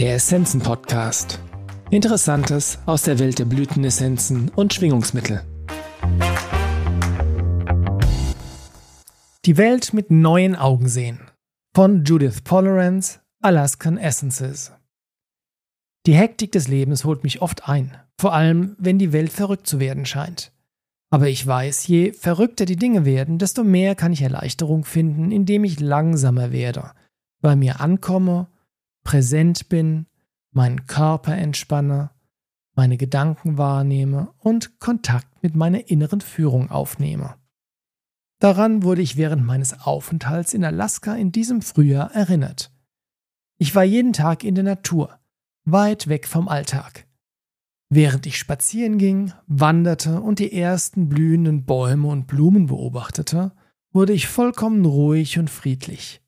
Der Essenzen Podcast. Interessantes aus der Welt der Blütenessenzen und Schwingungsmittel. Die Welt mit neuen Augen sehen. Von Judith Polerance, Alaskan Essences. Die Hektik des Lebens holt mich oft ein, vor allem wenn die Welt verrückt zu werden scheint. Aber ich weiß, je verrückter die Dinge werden, desto mehr kann ich Erleichterung finden, indem ich langsamer werde, bei mir ankomme, präsent bin, meinen Körper entspanne, meine Gedanken wahrnehme und Kontakt mit meiner inneren Führung aufnehme. Daran wurde ich während meines Aufenthalts in Alaska in diesem Frühjahr erinnert. Ich war jeden Tag in der Natur, weit weg vom Alltag. Während ich spazieren ging, wanderte und die ersten blühenden Bäume und Blumen beobachtete, wurde ich vollkommen ruhig und friedlich.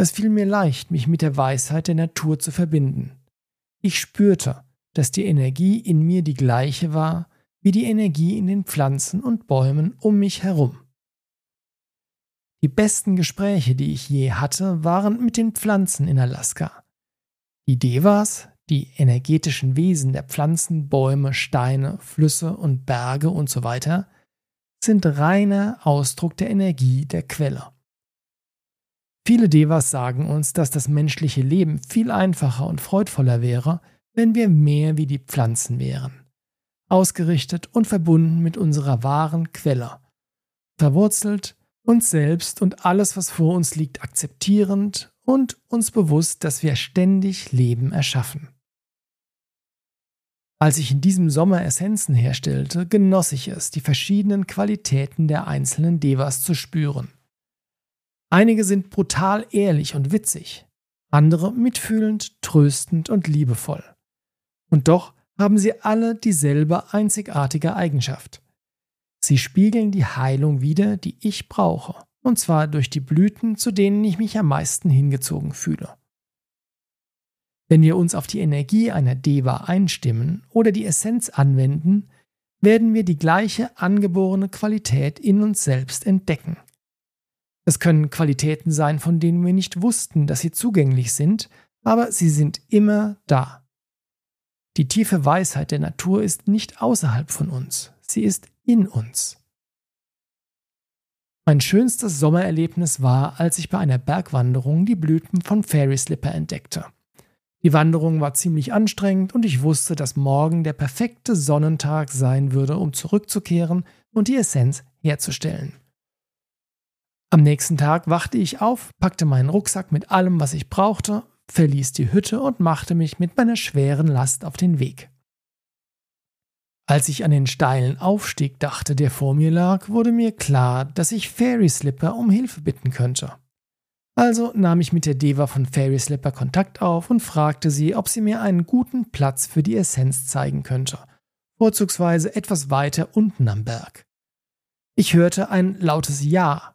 Es fiel mir leicht, mich mit der Weisheit der Natur zu verbinden. Ich spürte, dass die Energie in mir die gleiche war wie die Energie in den Pflanzen und Bäumen um mich herum. Die besten Gespräche, die ich je hatte, waren mit den Pflanzen in Alaska. Die Devas, die energetischen Wesen der Pflanzen, Bäume, Steine, Flüsse und Berge und so sind reiner Ausdruck der Energie der Quelle. Viele Devas sagen uns, dass das menschliche Leben viel einfacher und freudvoller wäre, wenn wir mehr wie die Pflanzen wären, ausgerichtet und verbunden mit unserer wahren Quelle, verwurzelt, uns selbst und alles, was vor uns liegt, akzeptierend und uns bewusst, dass wir ständig Leben erschaffen. Als ich in diesem Sommer Essenzen herstellte, genoss ich es, die verschiedenen Qualitäten der einzelnen Devas zu spüren. Einige sind brutal ehrlich und witzig, andere mitfühlend, tröstend und liebevoll. Und doch haben sie alle dieselbe einzigartige Eigenschaft. Sie spiegeln die Heilung wider, die ich brauche, und zwar durch die Blüten, zu denen ich mich am meisten hingezogen fühle. Wenn wir uns auf die Energie einer Deva einstimmen oder die Essenz anwenden, werden wir die gleiche angeborene Qualität in uns selbst entdecken. Es können Qualitäten sein, von denen wir nicht wussten, dass sie zugänglich sind, aber sie sind immer da. Die tiefe Weisheit der Natur ist nicht außerhalb von uns, sie ist in uns. Mein schönstes Sommererlebnis war, als ich bei einer Bergwanderung die Blüten von Fairy Slipper entdeckte. Die Wanderung war ziemlich anstrengend und ich wusste, dass morgen der perfekte Sonnentag sein würde, um zurückzukehren und die Essenz herzustellen. Am nächsten Tag wachte ich auf, packte meinen Rucksack mit allem, was ich brauchte, verließ die Hütte und machte mich mit meiner schweren Last auf den Weg. Als ich an den steilen Aufstieg dachte, der vor mir lag, wurde mir klar, dass ich Fairy Slipper um Hilfe bitten könnte. Also nahm ich mit der Deva von Fairy Slipper Kontakt auf und fragte sie, ob sie mir einen guten Platz für die Essenz zeigen könnte, vorzugsweise etwas weiter unten am Berg. Ich hörte ein lautes Ja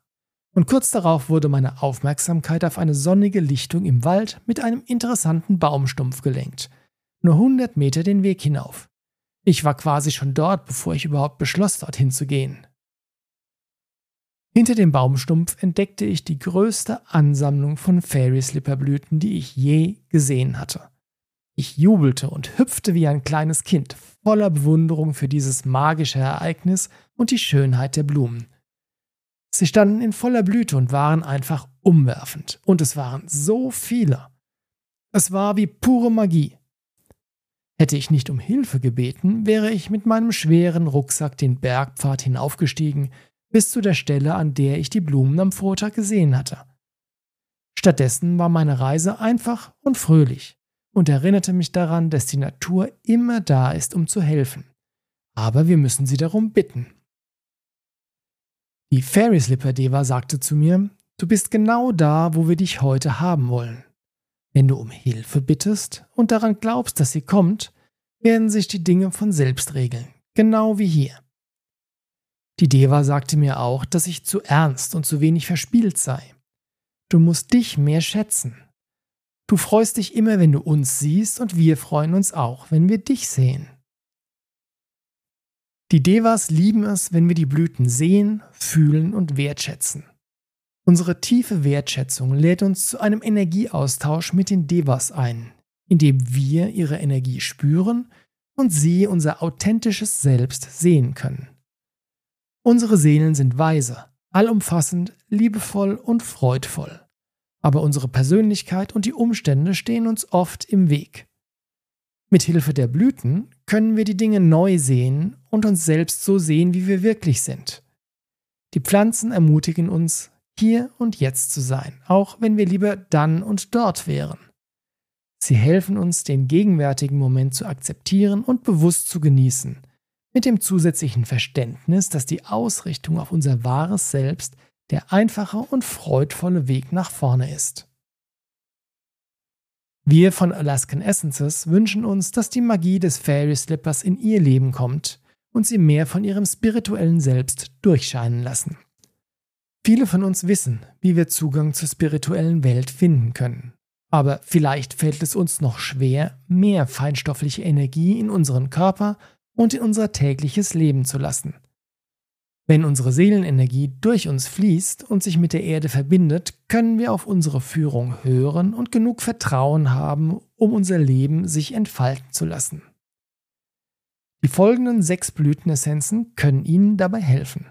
und kurz darauf wurde meine Aufmerksamkeit auf eine sonnige Lichtung im Wald mit einem interessanten Baumstumpf gelenkt. Nur 100 Meter den Weg hinauf. Ich war quasi schon dort, bevor ich überhaupt beschloss, dorthin zu gehen. Hinter dem Baumstumpf entdeckte ich die größte Ansammlung von Fairy Slipperblüten, die ich je gesehen hatte. Ich jubelte und hüpfte wie ein kleines Kind, voller Bewunderung für dieses magische Ereignis und die Schönheit der Blumen. Sie standen in voller Blüte und waren einfach umwerfend. Und es waren so viele. Es war wie pure Magie. Hätte ich nicht um Hilfe gebeten, wäre ich mit meinem schweren Rucksack den Bergpfad hinaufgestiegen, bis zu der Stelle, an der ich die Blumen am Vortag gesehen hatte. Stattdessen war meine Reise einfach und fröhlich und erinnerte mich daran, dass die Natur immer da ist, um zu helfen. Aber wir müssen sie darum bitten. Die Fairy Slipper Deva sagte zu mir, du bist genau da, wo wir dich heute haben wollen. Wenn du um Hilfe bittest und daran glaubst, dass sie kommt, werden sich die Dinge von selbst regeln, genau wie hier. Die Deva sagte mir auch, dass ich zu ernst und zu wenig verspielt sei. Du musst dich mehr schätzen. Du freust dich immer, wenn du uns siehst, und wir freuen uns auch, wenn wir dich sehen. Die Devas lieben es, wenn wir die Blüten sehen, fühlen und wertschätzen. Unsere tiefe Wertschätzung lädt uns zu einem Energieaustausch mit den Devas ein, indem wir ihre Energie spüren und sie unser authentisches Selbst sehen können. Unsere Seelen sind weise, allumfassend, liebevoll und freudvoll. Aber unsere Persönlichkeit und die Umstände stehen uns oft im Weg. Mit Hilfe der Blüten können wir die Dinge neu sehen und uns selbst so sehen, wie wir wirklich sind. Die Pflanzen ermutigen uns, hier und jetzt zu sein, auch wenn wir lieber dann und dort wären. Sie helfen uns, den gegenwärtigen Moment zu akzeptieren und bewusst zu genießen, mit dem zusätzlichen Verständnis, dass die Ausrichtung auf unser wahres Selbst der einfache und freudvolle Weg nach vorne ist. Wir von Alaskan Essences wünschen uns, dass die Magie des Fairy Slippers in ihr Leben kommt und sie mehr von ihrem spirituellen Selbst durchscheinen lassen. Viele von uns wissen, wie wir Zugang zur spirituellen Welt finden können. Aber vielleicht fällt es uns noch schwer, mehr feinstoffliche Energie in unseren Körper und in unser tägliches Leben zu lassen. Wenn unsere Seelenenergie durch uns fließt und sich mit der Erde verbindet, können wir auf unsere Führung hören und genug Vertrauen haben, um unser Leben sich entfalten zu lassen. Die folgenden sechs Blütenessenzen können Ihnen dabei helfen.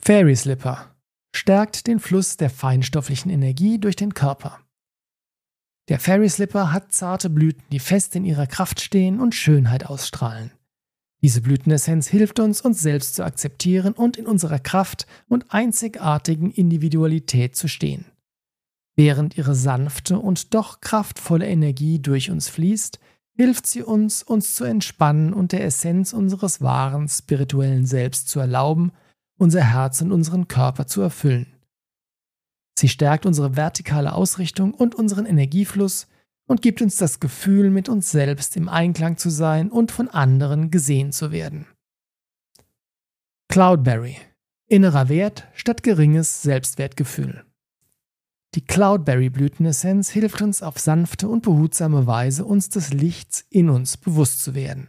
Fairy Slipper stärkt den Fluss der feinstofflichen Energie durch den Körper. Der Fairy Slipper hat zarte Blüten, die fest in ihrer Kraft stehen und Schönheit ausstrahlen. Diese Blütenessenz hilft uns, uns selbst zu akzeptieren und in unserer Kraft und einzigartigen Individualität zu stehen. Während ihre sanfte und doch kraftvolle Energie durch uns fließt, hilft sie uns, uns zu entspannen und der Essenz unseres wahren spirituellen Selbst zu erlauben, unser Herz und unseren Körper zu erfüllen. Sie stärkt unsere vertikale Ausrichtung und unseren Energiefluss und gibt uns das Gefühl, mit uns selbst im Einklang zu sein und von anderen gesehen zu werden. Cloudberry. Innerer Wert statt geringes Selbstwertgefühl. Die Cloudberry-Blütenessenz hilft uns auf sanfte und behutsame Weise, uns des Lichts in uns bewusst zu werden.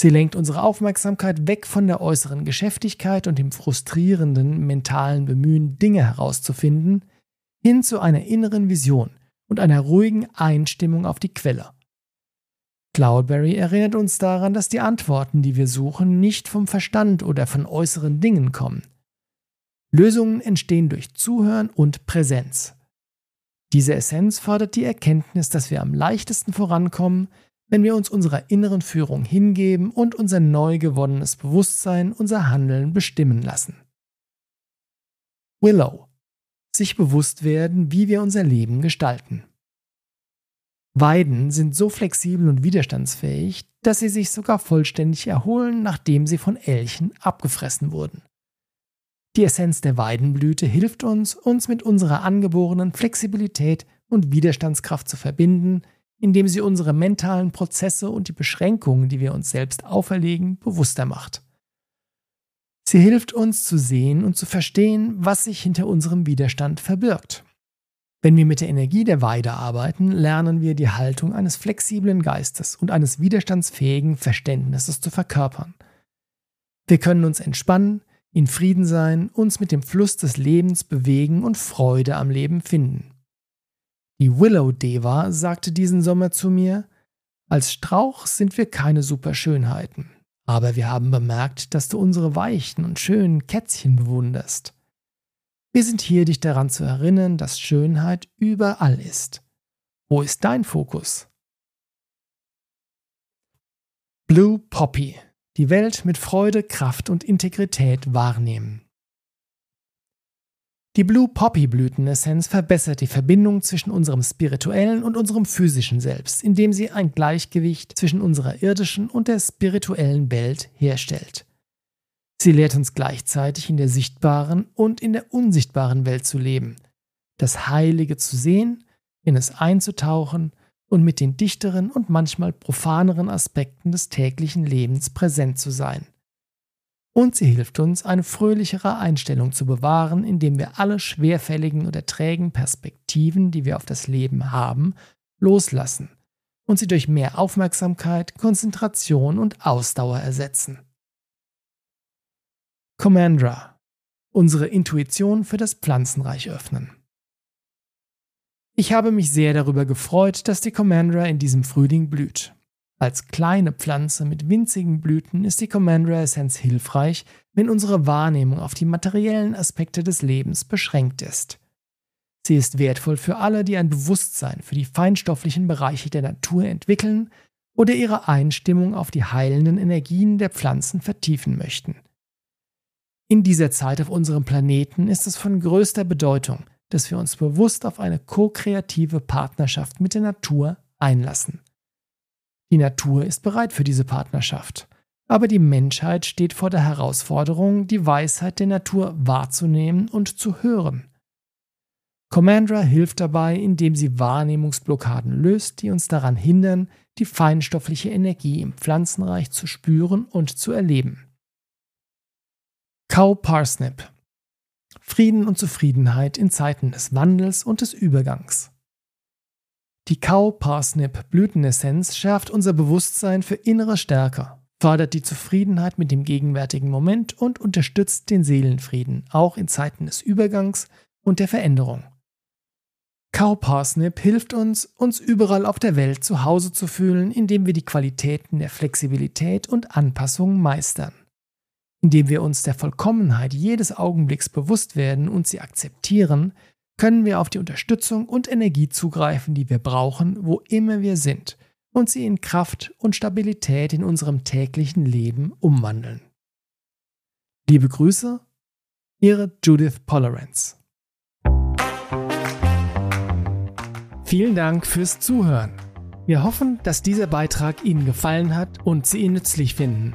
Sie lenkt unsere Aufmerksamkeit weg von der äußeren Geschäftigkeit und dem frustrierenden mentalen Bemühen, Dinge herauszufinden, hin zu einer inneren Vision, und einer ruhigen Einstimmung auf die Quelle. Cloudberry erinnert uns daran, dass die Antworten, die wir suchen, nicht vom Verstand oder von äußeren Dingen kommen. Lösungen entstehen durch Zuhören und Präsenz. Diese Essenz fordert die Erkenntnis, dass wir am leichtesten vorankommen, wenn wir uns unserer inneren Führung hingeben und unser neu gewonnenes Bewusstsein unser Handeln bestimmen lassen. Willow sich bewusst werden, wie wir unser Leben gestalten. Weiden sind so flexibel und widerstandsfähig, dass sie sich sogar vollständig erholen, nachdem sie von Elchen abgefressen wurden. Die Essenz der Weidenblüte hilft uns, uns mit unserer angeborenen Flexibilität und Widerstandskraft zu verbinden, indem sie unsere mentalen Prozesse und die Beschränkungen, die wir uns selbst auferlegen, bewusster macht. Sie hilft uns zu sehen und zu verstehen, was sich hinter unserem Widerstand verbirgt. Wenn wir mit der Energie der Weide arbeiten, lernen wir die Haltung eines flexiblen Geistes und eines widerstandsfähigen Verständnisses zu verkörpern. Wir können uns entspannen, in Frieden sein, uns mit dem Fluss des Lebens bewegen und Freude am Leben finden. Die Willow Deva sagte diesen Sommer zu mir, als Strauch sind wir keine Superschönheiten. Aber wir haben bemerkt, dass du unsere weichen und schönen Kätzchen bewunderst. Wir sind hier, dich daran zu erinnern, dass Schönheit überall ist. Wo ist dein Fokus? Blue Poppy. Die Welt mit Freude, Kraft und Integrität wahrnehmen. Die Blue Poppy Blütenessenz verbessert die Verbindung zwischen unserem spirituellen und unserem physischen Selbst, indem sie ein Gleichgewicht zwischen unserer irdischen und der spirituellen Welt herstellt. Sie lehrt uns gleichzeitig in der sichtbaren und in der unsichtbaren Welt zu leben, das Heilige zu sehen, in es einzutauchen und mit den dichteren und manchmal profaneren Aspekten des täglichen Lebens präsent zu sein – und sie hilft uns, eine fröhlichere Einstellung zu bewahren, indem wir alle schwerfälligen oder trägen Perspektiven, die wir auf das Leben haben, loslassen und sie durch mehr Aufmerksamkeit, Konzentration und Ausdauer ersetzen. Commandra. Unsere Intuition für das Pflanzenreich öffnen. Ich habe mich sehr darüber gefreut, dass die Commandra in diesem Frühling blüht. Als kleine Pflanze mit winzigen Blüten ist die Commandra Essenz hilfreich, wenn unsere Wahrnehmung auf die materiellen Aspekte des Lebens beschränkt ist. Sie ist wertvoll für alle, die ein Bewusstsein für die feinstofflichen Bereiche der Natur entwickeln oder ihre Einstimmung auf die heilenden Energien der Pflanzen vertiefen möchten. In dieser Zeit auf unserem Planeten ist es von größter Bedeutung, dass wir uns bewusst auf eine ko-kreative Partnerschaft mit der Natur einlassen. Die Natur ist bereit für diese Partnerschaft, aber die Menschheit steht vor der Herausforderung, die Weisheit der Natur wahrzunehmen und zu hören. Commandra hilft dabei, indem sie Wahrnehmungsblockaden löst, die uns daran hindern, die feinstoffliche Energie im Pflanzenreich zu spüren und zu erleben. Cow Parsnip Frieden und Zufriedenheit in Zeiten des Wandels und des Übergangs. Die Cow-Parsnip-Blütenessenz schärft unser Bewusstsein für innere Stärke, fördert die Zufriedenheit mit dem gegenwärtigen Moment und unterstützt den Seelenfrieden, auch in Zeiten des Übergangs und der Veränderung. Cow-Parsnip hilft uns, uns überall auf der Welt zu Hause zu fühlen, indem wir die Qualitäten der Flexibilität und Anpassung meistern. Indem wir uns der Vollkommenheit jedes Augenblicks bewusst werden und sie akzeptieren, können wir auf die Unterstützung und Energie zugreifen, die wir brauchen, wo immer wir sind, und sie in Kraft und Stabilität in unserem täglichen Leben umwandeln. Liebe Grüße, Ihre Judith Polerance. Vielen Dank fürs Zuhören. Wir hoffen, dass dieser Beitrag Ihnen gefallen hat und Sie ihn nützlich finden.